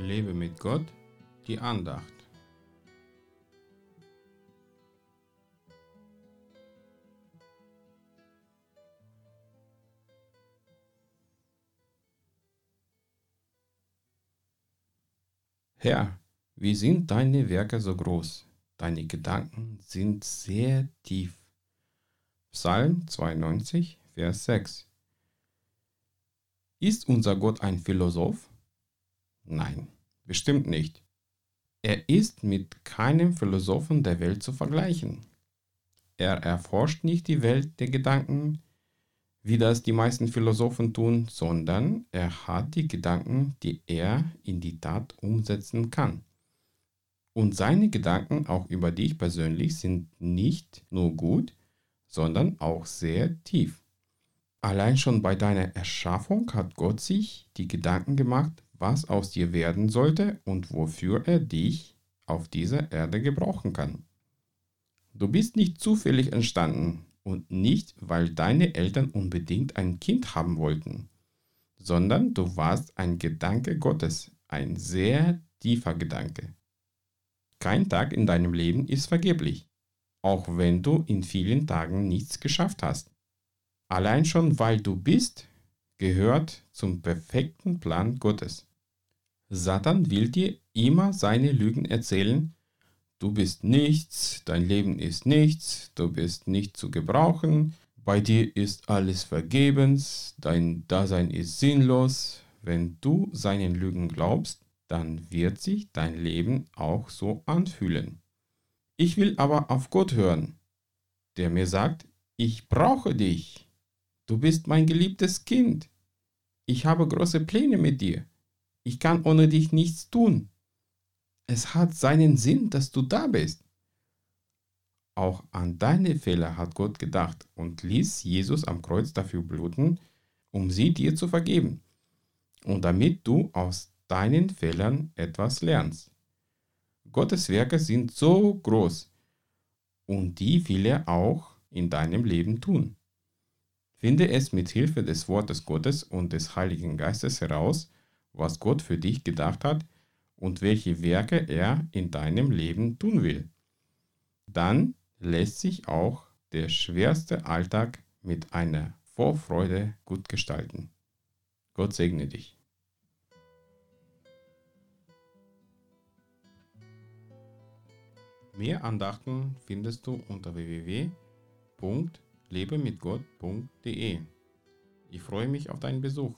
Lebe mit Gott, die Andacht. Herr, wie sind deine Werke so groß? Deine Gedanken sind sehr tief. Psalm 92, Vers 6. Ist unser Gott ein Philosoph? Nein, bestimmt nicht. Er ist mit keinem Philosophen der Welt zu vergleichen. Er erforscht nicht die Welt der Gedanken, wie das die meisten Philosophen tun, sondern er hat die Gedanken, die er in die Tat umsetzen kann. Und seine Gedanken auch über dich persönlich sind nicht nur gut, sondern auch sehr tief. Allein schon bei deiner Erschaffung hat Gott sich die Gedanken gemacht, was aus dir werden sollte und wofür er dich auf dieser Erde gebrauchen kann. Du bist nicht zufällig entstanden und nicht, weil deine Eltern unbedingt ein Kind haben wollten, sondern du warst ein Gedanke Gottes, ein sehr tiefer Gedanke. Kein Tag in deinem Leben ist vergeblich, auch wenn du in vielen Tagen nichts geschafft hast. Allein schon weil du bist, gehört zum perfekten Plan Gottes. Satan will dir immer seine Lügen erzählen. Du bist nichts, dein Leben ist nichts, du bist nicht zu gebrauchen, bei dir ist alles vergebens, dein Dasein ist sinnlos. Wenn du seinen Lügen glaubst, dann wird sich dein Leben auch so anfühlen. Ich will aber auf Gott hören, der mir sagt, ich brauche dich. Du bist mein geliebtes Kind. Ich habe große Pläne mit dir. Ich kann ohne dich nichts tun. Es hat seinen Sinn, dass du da bist. Auch an deine Fehler hat Gott gedacht und ließ Jesus am Kreuz dafür bluten, um sie dir zu vergeben und damit du aus deinen Fehlern etwas lernst. Gottes Werke sind so groß und die will er auch in deinem Leben tun. Finde es mit Hilfe des Wortes Gottes und des Heiligen Geistes heraus, was Gott für dich gedacht hat und welche Werke er in deinem Leben tun will. Dann lässt sich auch der schwerste Alltag mit einer Vorfreude gut gestalten. Gott segne dich. Mehr Andachten findest du unter www.lebemitgott.de. Ich freue mich auf deinen Besuch.